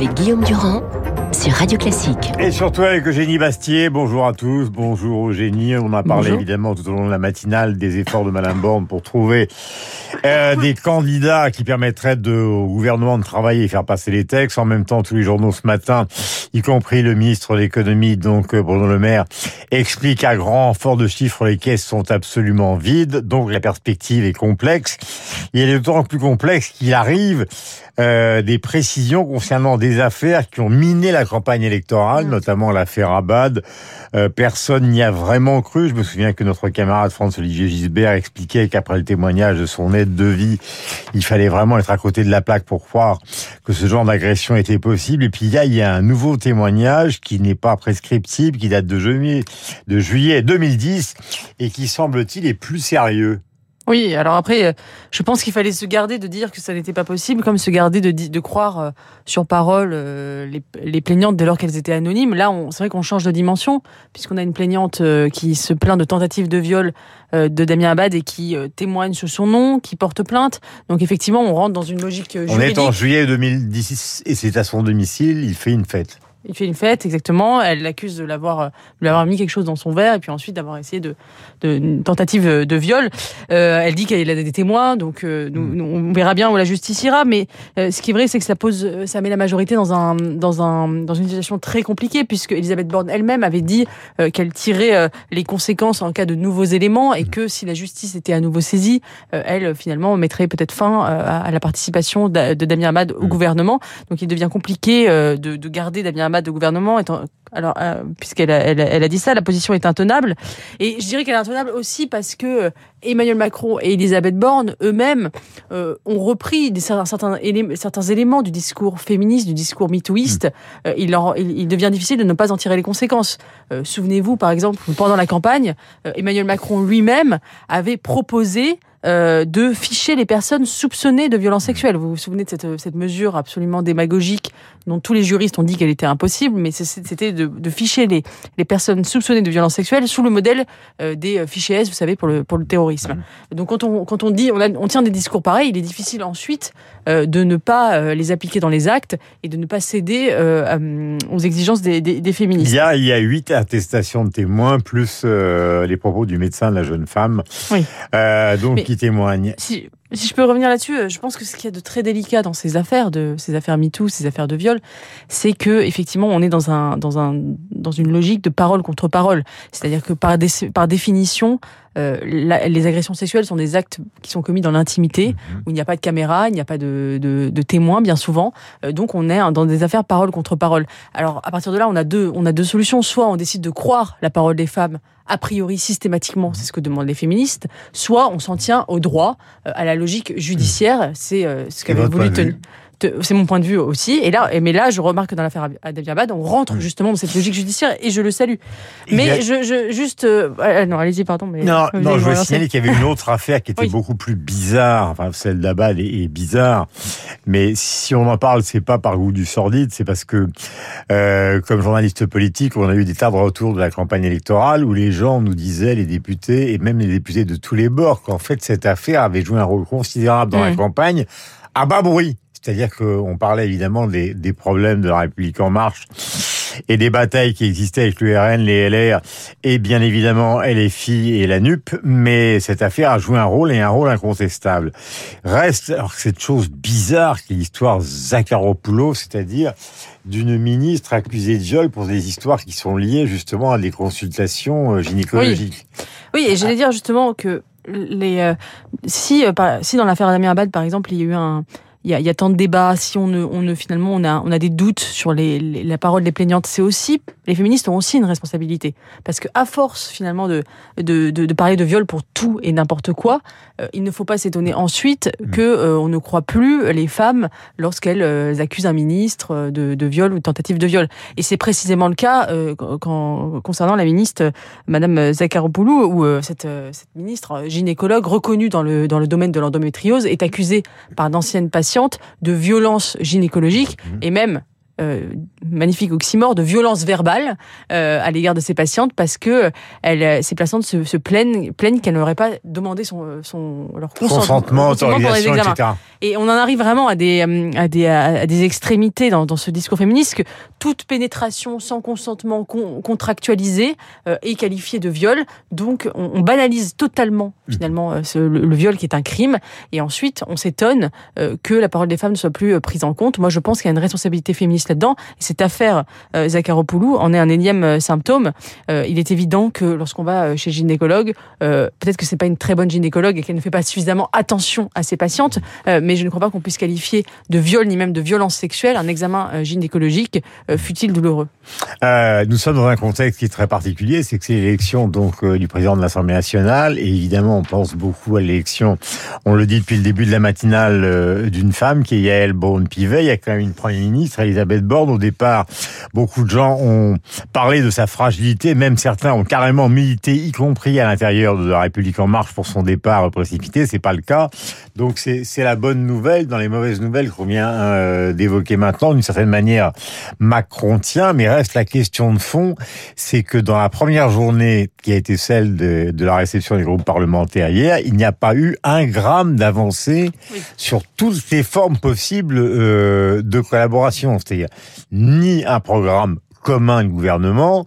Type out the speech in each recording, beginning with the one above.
avec Guillaume Durand sur Radio Classique. Et surtout avec Eugénie Bastier. Bonjour à tous. Bonjour Eugénie. On a parlé évidemment tout au long de la matinale des efforts de Madame Borne pour trouver euh, des candidats qui permettraient de, au gouvernement de travailler et faire passer les textes. En même temps, tous les journaux ce matin, y compris le ministre de l'économie, donc euh, Bruno Le Maire, explique à grand fort de chiffres les caisses sont absolument vides. Donc la perspective est complexe. Et elle est d'autant plus complexe qu'il arrive euh, des précisions concernant des affaires qui ont miné la campagne électorale, notamment l'affaire Abad. Euh, personne n'y a vraiment cru. Je me souviens que notre camarade François-Olivier Gisbert expliquait qu'après le témoignage de son aide de vie, il fallait vraiment être à côté de la plaque pour croire que ce genre d'agression était possible. Et puis a, il y a un nouveau témoignage qui n'est pas prescriptible, qui date de juillet, de juillet 2010 et qui semble-t-il est plus sérieux. Oui, alors après, euh, je pense qu'il fallait se garder de dire que ça n'était pas possible, comme se garder de, de croire euh, sur parole euh, les, les, plaignantes dès lors qu'elles étaient anonymes. Là, c'est vrai qu'on change de dimension, puisqu'on a une plaignante qui se plaint de tentative de viol de Damien Abad et qui témoigne sur son nom, qui porte plainte. Donc effectivement, on rentre dans une logique juridique. On est en juillet 2010 et c'est à son domicile, il fait une fête. Il fait une fête, exactement. Elle l'accuse de l'avoir, de l'avoir mis quelque chose dans son verre et puis ensuite d'avoir essayé de, de une tentative de viol. Euh, elle dit qu'elle a des témoins, donc euh, nous, mm. on verra bien où la justice ira. Mais euh, ce qui est vrai, c'est que ça pose, ça met la majorité dans un, dans un, dans une situation très compliquée puisque Elisabeth Borne elle-même avait dit euh, qu'elle tirait les conséquences en cas de nouveaux éléments et mm. que si la justice était à nouveau saisie, elle finalement mettrait peut-être fin à, la participation de, Damien Abad au mm. gouvernement. Donc il devient compliqué de, de garder Damien de gouvernement, étant, alors euh, puisqu'elle a, elle, a dit ça, la position est intenable. Et je dirais qu'elle est intenable aussi parce que euh, Emmanuel Macron et Elisabeth Borne eux-mêmes euh, ont repris des, certains, éléments, certains éléments du discours féministe, du discours mitouiste. Mmh. il, leur, il, devient difficile de ne pas en tirer les conséquences. Souvenez-vous, par exemple, pendant la campagne, Emmanuel Macron lui-même avait proposé euh, de ficher les personnes soupçonnées de violences sexuelles. Vous vous souvenez de cette, cette mesure absolument démagogique dont tous les juristes ont dit qu'elle était impossible, mais c'était de, de, ficher les, les personnes soupçonnées de violences sexuelles sous le modèle euh, des euh, fichiers S, vous savez, pour le, pour le terrorisme. Mmh. Donc quand on, quand on dit, on, a, on, tient des discours pareils, il est difficile ensuite de ne pas les appliquer dans les actes et de ne pas céder aux exigences des, des, des, féministes. Il y, a, il y a huit attestations de témoins, plus les propos du médecin de la jeune femme. Oui. donc, qui témoigne. Si, si je peux revenir là-dessus, euh, je pense que ce qu'il y a de très délicat dans ces affaires, de ces affaires MeToo, ces affaires de viol, c'est que effectivement on est dans un dans un dans une logique de parole contre parole. C'est-à-dire que par par définition, euh, les agressions sexuelles sont des actes qui sont commis dans l'intimité, mhm. où il n'y a pas de caméra, il n'y a pas de, de, de témoins bien souvent. Euh, donc on est dans des affaires parole contre parole. Alors à partir de là, on a deux on a deux solutions. Soit on décide de croire la parole des femmes a priori systématiquement, c'est ce que demandent les féministes, soit on s'en tient au droit, à la logique judiciaire, c'est euh, ce qu'avait voulu tenir c'est mon point de vue aussi. Et là, mais là, je remarque que dans l'affaire Abad, on rentre mm. justement dans cette logique judiciaire et je le salue. Mais je, je, juste, euh, ah, non, allez-y, pardon. Mais non, non, je veux signaler qu'il y avait une autre affaire qui était beaucoup plus bizarre. Enfin, celle d'Abad est, est, bizarre. Mais si on en parle, c'est pas par goût du sordide, c'est parce que, euh, comme journaliste politique, on a eu des tas de retours de la campagne électorale où les gens nous disaient, les députés et même les députés de tous les bords, qu'en fait cette affaire avait joué un rôle considérable dans la mm. campagne à bas bruit. C'est-à-dire qu'on parlait évidemment des, des, problèmes de la République en marche et des batailles qui existaient avec l'URN, les LR et bien évidemment LFI et la NUP, mais cette affaire a joué un rôle et un rôle incontestable. Reste alors cette chose bizarre qui est l'histoire Zakharopoulos, c'est-à-dire d'une ministre accusée de viol pour des histoires qui sont liées justement à des consultations euh, gynécologiques. Oui, et j'allais dire justement que les euh, si euh, si dans l'affaire Damien Abad par exemple, il y a eu un il y a, tant de débats, si on ne, on ne finalement on a, on a des doutes sur les, la parole des plaignantes, c'est aussi les féministes ont aussi une responsabilité parce que à force finalement de de, de, de parler de viol pour tout et n'importe quoi, euh, il ne faut pas s'étonner ensuite mmh. que euh, on ne croit plus les femmes lorsqu'elles euh, accusent un ministre de, de, viol ou de tentative de viol. Et c'est précisément le cas quand, concernant la ministre Madame Zakharopoulou où cette, cette ministre gynécologue reconnue dans le dans le domaine de l'endométriose est accusée par d'anciennes patientes de violences gynécologiques mmh. et même magnifique oxymore de violence verbale à l'égard de ses patientes parce que elle, ces patientes se, se plaignent, plaignent qu'elles n'auraient pas demandé son, son leur consentement, autorisation, etc. Et on en arrive vraiment à des, à des, à des extrémités dans, dans ce discours féministe que toute pénétration sans consentement contractualisé est qualifiée de viol. Donc on, on banalise totalement finalement le, viol qui est un crime. Et ensuite, on s'étonne euh, que la parole des femmes ne soit plus euh, prise en compte. Moi, je pense qu'il y a une responsabilité féministe là-dedans. Et cette affaire euh, Zakharopoulou en est un énième symptôme. il est évident que lorsqu'on va chez gynécologue, peut-être que c'est pas une très bonne gynécologue et qu'elle ne fait pas suffisamment attention à ses patientes, mais je ne crois pas qu'on puisse qualifier de viol ni même de violence sexuelle un examen gynécologique fut-il douloureux. nous sommes dans un contexte qui est très particulier, c'est que c'est l'élection donc du président de l'Assemblée nationale et évidemment on pense beaucoup à l'élection on le dit depuis le début de la matinale, euh, d'une femme qui est Yael Braun-Pivet. Il y a quand même une première ministre, Elisabeth Borne. Au départ, beaucoup de gens ont parlé de sa fragilité. Même certains ont carrément milité, y compris à l'intérieur de la République en marche pour son départ précipité. C'est pas le cas. Donc c'est la bonne nouvelle dans les mauvaises nouvelles qu'on vient euh, d'évoquer maintenant. D'une certaine manière, Macron tient, mais reste la question de fond, c'est que dans la première journée qui a été celle de, de la réception des groupes parlementaires hier, il n'y a pas eu un gramme d'avancée sur toutes les formes possibles euh, de collaboration. Ni un programme commun de gouvernement,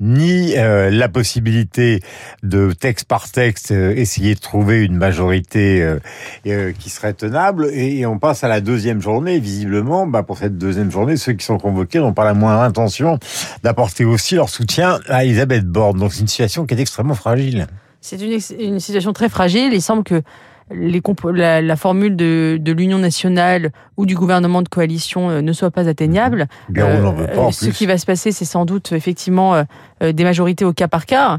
ni euh, la possibilité de texte par texte euh, essayer de trouver une majorité euh, qui serait tenable. Et, on passe à la deuxième journée. Visiblement, bah, pour cette deuxième journée, ceux qui sont convoqués n'ont pas la moindre intention d'apporter aussi leur soutien à Elisabeth Borne. Donc c'est une situation qui est extrêmement fragile. C'est une, une situation très fragile. Il semble que les la, la, formule de, de l'Union nationale ou du gouvernement de coalition euh, ne soit pas atteignable. Euh, veut pas, ce qui va se passer, c'est sans doute effectivement euh, des majorités au cas par cas,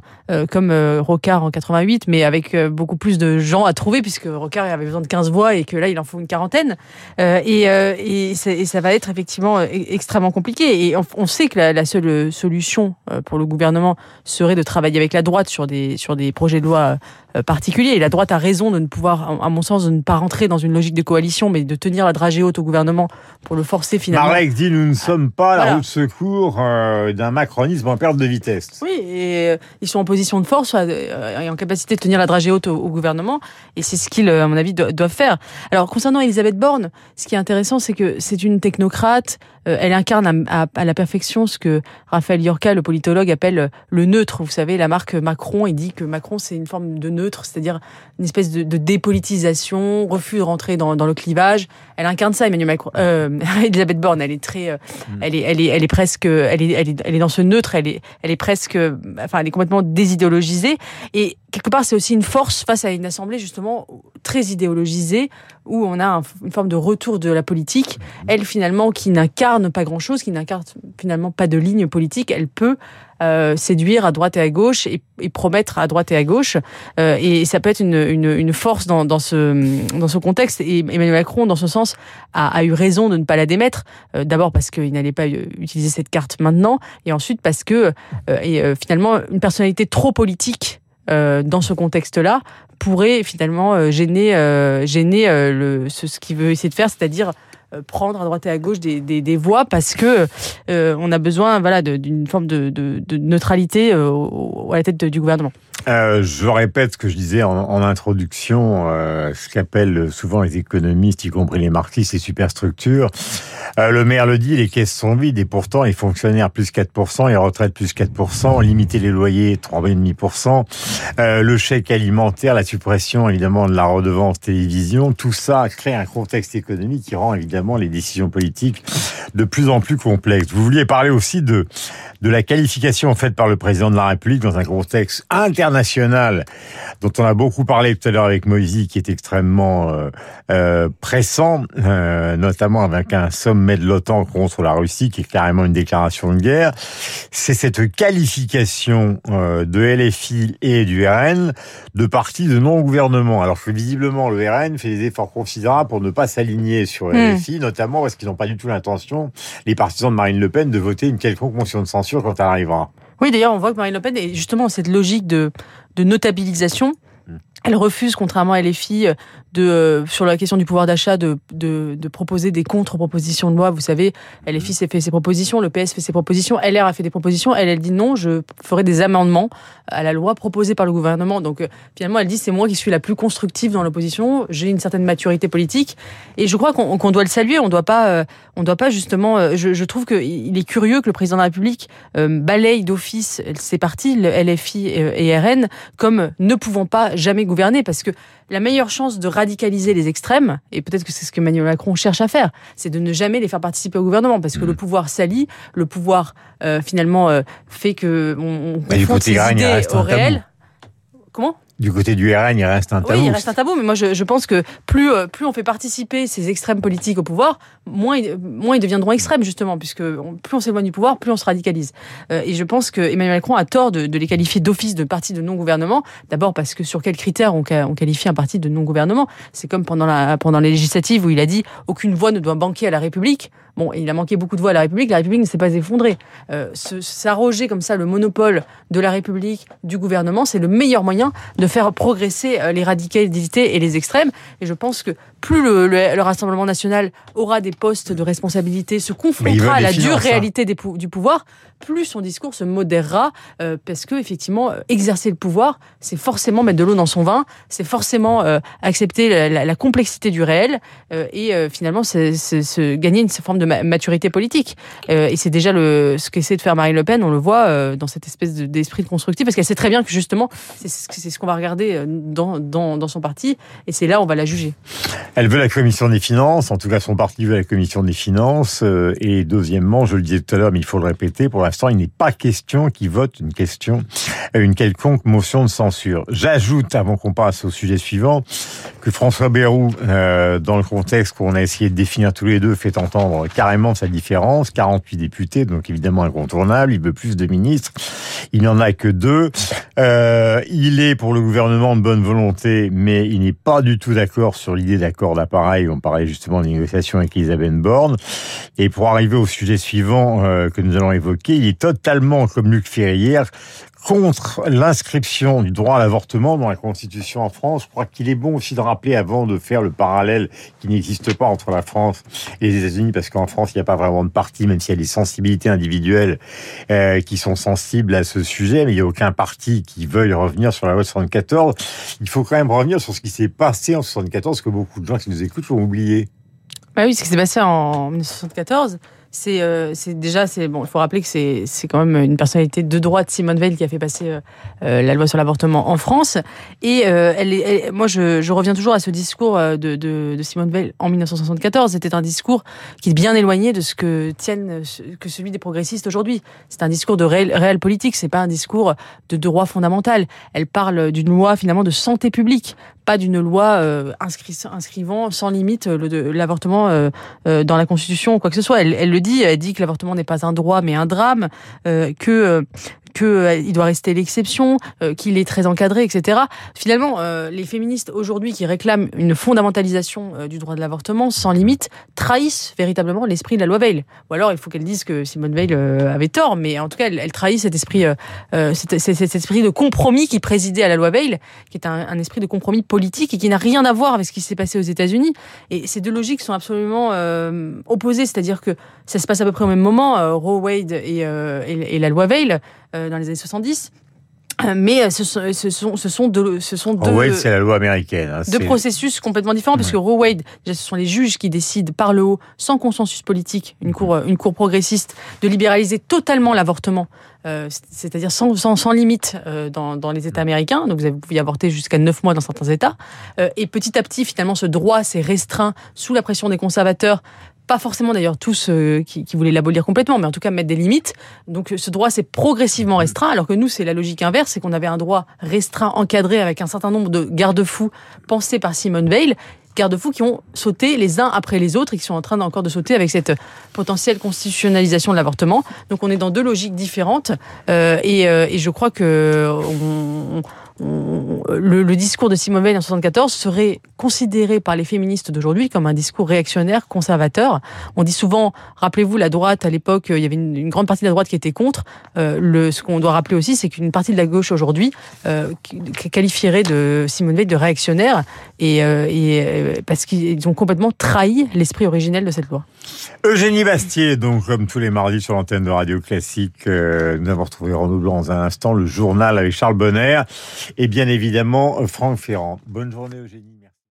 comme Rocard en 88, mais avec beaucoup plus de gens à trouver, puisque Rocard avait besoin de 15 voix et que là, il en faut une quarantaine. Et, et, ça va être effectivement e-, extrêmement compliqué. Et on, sait que la, la, seule solution pour le gouvernement serait de travailler avec la droite sur des, sur des projets de loi particuliers. Et la droite a raison de ne pouvoir à mon sens, de ne pas rentrer dans une logique de coalition, mais de tenir la dragée haute au gouvernement pour le forcer finalement. Marek dit nous ne sommes pas la roue de secours euh, d'un macronisme en perte de vitesse. Oui, et euh, ils sont en position de force euh, et en capacité de tenir la dragée haute au, gouvernement, et c'est ce qu'ils, à mon avis, doivent faire. Alors concernant Elisabeth Borne, ce qui est intéressant, c'est que c'est une technocrate. elle incarne à, à, la perfection ce que Raphaël Yorka, le politologue, appelle le neutre. Vous savez, la marque Macron, il dit que Macron c'est une forme de neutre, c'est-à-dire une espèce de, de dépolitisation, refus de rentrer dans, dans, le clivage. Elle incarne ça, Emmanuel Macron. Euh, Elisabeth Borne, elle est très, euh, mm. elle est, elle est, elle est presque, elle est, elle est, elle est dans ce neutre. Elle est, elle est presque, enfin, elle est complètement désidéologisée. Et quelque part, c'est aussi une force face à une assemblée justement très idéologisée où on a une forme de retour de la politique. Mm. Elle, finalement, qui n'incarne pas grand-chose, qui n'incarne finalement pas de ligne politique, elle peut euh, séduire à droite et à gauche et, et, promettre à droite et à gauche. Euh, et ça peut être une, une, force dans, dans, ce, dans ce contexte. Et Emmanuel Macron, dans ce sens, a, a eu raison de ne pas la démettre. Euh, D'abord parce qu'il n'allait pas utiliser cette carte maintenant, et ensuite parce que et, finalement une personnalité trop politique dans ce contexte-là pourrait finalement gêner gêner le ce, ce qu'il veut essayer de faire, c'est-à-dire prendre à droite et à gauche des, des, voix parce que euh, on a besoin voilà d'une forme de, de, de neutralité euh, à la tête du gouvernement. Euh, je répète ce que je disais en, introduction, euh, ce qu'appellent souvent les économistes, y compris les marxistes, les superstructures. Euh, le maire le dit, les caisses sont vides et pourtant les fonctionnaires plus 4%, les retraites plus 4%, limiter les loyers 3,5%, euh, le chèque alimentaire, la suppression évidemment de la redevance télévision, tout ça crée un contexte économique qui rend évidemment les décisions politiques de plus en plus complexes. Vous vouliez parler aussi de de la qualification faite par le président de la République dans un contexte international dont on a beaucoup parlé tout à l'heure avec Moïse, qui est extrêmement euh, euh, pressant, euh, notamment avec un sommet de l'OTAN contre la Russie, qui est carrément une déclaration de guerre. C'est cette qualification euh, de LFI et du RN de partis de non-gouvernement. Alors que visiblement, le RN fait des efforts considérables pour ne pas s'aligner sur hmm. LFI, notamment parce qu'ils n'ont pas du tout l'intention, les partisans de Marine Le Pen, de voter une quelconque motion de censure quand elle arrivera. Oui, d'ailleurs, on voit que Marine Le Pen est justement cette logique de, de notabilisation. Elle refuse, contrairement à LFI, de, euh, sur la question du pouvoir d'achat, de, de, de, proposer des contre-propositions de loi. Vous savez, LFI s'est fait ses propositions, le PS fait ses propositions, LR a fait des propositions. Elle, elle dit non, je ferai des amendements à la loi proposée par le gouvernement. Donc euh, finalement, elle dit c'est moi qui suis la plus constructive dans l'opposition. J'ai une certaine maturité politique et je crois qu'on doit le saluer. On doit pas, euh, on doit pas justement. Je, je trouve qu'il est curieux que le président de la République balaye d'office ses partis, le LFI et RN, comme ne pouvant pas jamais gouverner, parce que la meilleure chance de radicaliser les extrêmes, et peut-être que c'est ce que Emmanuel Macron cherche à faire, c'est de ne jamais les faire participer au gouvernement, parce que le mmh. pouvoir s'allie, le pouvoir euh, finalement euh, fait que on, on confronte ses idées au réel. Comment? Du côté du RN, il reste un tabou. Oui, il reste un tabou, mais moi je, je pense que plus, euh, plus on fait participer ces extrêmes politiques au pouvoir, moins, moins ils deviendront extrêmes, justement, puisque plus on s'éloigne du pouvoir, plus on se radicalise. Euh, et je pense que Emmanuel Macron a tort de, de les qualifier d'office de parti de non-gouvernement. D'abord parce que sur quels critères on, on qualifie un parti de non-gouvernement? C'est comme pendant, la, pendant les législatives où il a dit aucune voix ne doit banquer à la République. Bon, il a manqué beaucoup de voix à la République, la République ne s'est pas effondrée. Euh, S'arroger comme ça le monopole de la République, du gouvernement, c'est le meilleur moyen de faire progresser euh, les radicalités et les extrêmes. Et je pense que plus le, le, Rassemblement national aura des postes de responsabilité, se confrontera à la dure réalité des, du pouvoir, plus son discours se modérera, euh, parce que effectivement, exercer le pouvoir, c'est forcément mettre de l'eau dans son vin, c'est forcément euh, accepter la, la, complexité du réel, euh, et finalement, c'est gagner une forme de maturité politique. et c'est déjà le, ce qu'essaie de faire Marine Le Pen, on le voit dans cette espèce d'esprit de, constructif, parce qu'elle sait très bien que justement, c'est ce qu'on va regarder dans, dans, dans son parti, et c'est là où on va la juger. Elle veut la commission des finances, en tout cas son parti veut la commission des finances. Euh, et deuxièmement, je le disais tout à l'heure, mais il faut le répéter, pour l'instant, il n'est pas question qu'il vote une question, euh, une quelconque motion de censure. J'ajoute, avant qu'on passe au sujet suivant, que François Bayrou, euh, dans le contexte qu'on a essayé de définir tous les deux, fait entendre carrément sa différence. 48 députés, donc évidemment incontournable. Il veut plus de ministres. Il n'y en a que deux. il est pour le gouvernement de bonne volonté, mais il n'est pas du tout d'accord sur l'idée d'accord d'appareil. On parlait justement de négociations avec Elisabeth Borne. Et pour arriver au sujet suivant euh, que nous allons évoquer, il est totalement, comme Luc Ferrière, contre l'inscription du droit à l'avortement dans la Constitution en France. Je crois qu'il est bon aussi de rappeler, avant de faire le parallèle qui n'existe pas entre la France et les États-Unis, parce qu'en France, il n'y a pas vraiment de parti, même s'il y a des sensibilités individuelles euh, qui sont sensibles à ce sujet, mais il n'y a aucun parti qui veuille revenir sur la loi de 74. Il faut quand même revenir sur ce qui s'est passé en 74, que beaucoup de gens qui nous écoutent ont oublié. Bah oui, ce qui s'est passé en 1974 c'est euh, déjà c'est bon il faut rappeler que c'est quand même une personnalité de droite Simone Veil qui a fait passer euh, euh, la loi sur l'avortement en France. Et elle, est, moi je, je reviens toujours à ce discours de, de, de Simone Veil en 1974 c'était un discours qui est bien éloigné de ce que tiennent que celui des progressistes aujourd'hui. C'est un discours de réel, réel politique. C'est pas un discours de droit fondamental. Elle parle d'une loi finalement de santé publique pas d'une loi euh, inscrivant sans limite l'avortement euh, euh, dans la Constitution ou quoi que ce soit. Elle, elle le dit, elle dit que l'avortement n'est pas un droit mais un drame, euh, que qu'il euh, doit rester l'exception, euh, qu'il est très encadré, etc. Finalement, euh, les féministes aujourd'hui qui réclament une fondamentalisation du droit de l'avortement sans limite trahissent véritablement l'esprit de la loi Veil. Ou alors il faut qu'elles disent que Simone Veil avait tort, mais en tout cas, elle, trahit cet esprit, cet, cet, esprit de compromis qui présidait à la loi Veil, qui est un, un esprit de compromis politique et qui n'a rien à voir avec ce qui s'est passé aux États-Unis. Et ces deux logiques sont absolument opposées, c'est-à-dire que ça se passe à peu près au même moment, Roe Wade et, et, et la loi Veil. Euh, dans les années 70. Euh, mais euh, ce sont, ce sont, ce sont deux, ce sont deux. Wade, c'est la loi américaine. Hein, deux processus complètement différents, puisque Roe Wade, ce sont les juges qui décident par le haut, sans consensus politique, une cour, une cour progressiste, de libéraliser totalement l'avortement, euh, c'est-à-dire sans, sans, sans, limite euh, dans, dans, les États américains. Donc vous pouvez avorter jusqu'à 9 mois dans certains États. Euh, et petit à petit, finalement, ce droit s'est restreint sous la pression des conservateurs pas forcément d'ailleurs tous euh, qui, qui, voulaient l'abolir complètement, mais en tout cas mettre des limites. Donc ce droit s'est progressivement restreint, alors que nous, c'est la logique inverse, c'est qu'on avait un droit restreint, encadré, avec un certain nombre de garde-fous pensés par Simone Veil, garde-fous qui ont sauté les uns après les autres et qui sont en train encore de sauter avec cette potentielle constitutionnalisation de l'avortement. Donc on est dans deux logiques différentes euh, et, euh, et, je crois que on, le, discours de Simone Veil en 74 serait considéré par les féministes d'aujourd'hui comme un discours réactionnaire, conservateur. On dit souvent, rappelez-vous, la droite à l'époque, il y avait une, grande partie de la droite qui était contre. Euh, ce qu'on doit rappeler aussi, c'est qu'une partie de la gauche aujourd'hui euh, qualifierait de Simone Veil de réactionnaire, et, euh, euh, parce qu'ils ont complètement trahi l'esprit originel de cette loi. Eugénie Bastier, donc comme tous les mardis sur l'antenne de Radio Classique, nous avons retrouvé Renaud Blanc dans un instant, le journal avec Charles Bonner et bien évidemment Franck Ferrand. Bonne journée Eugénie.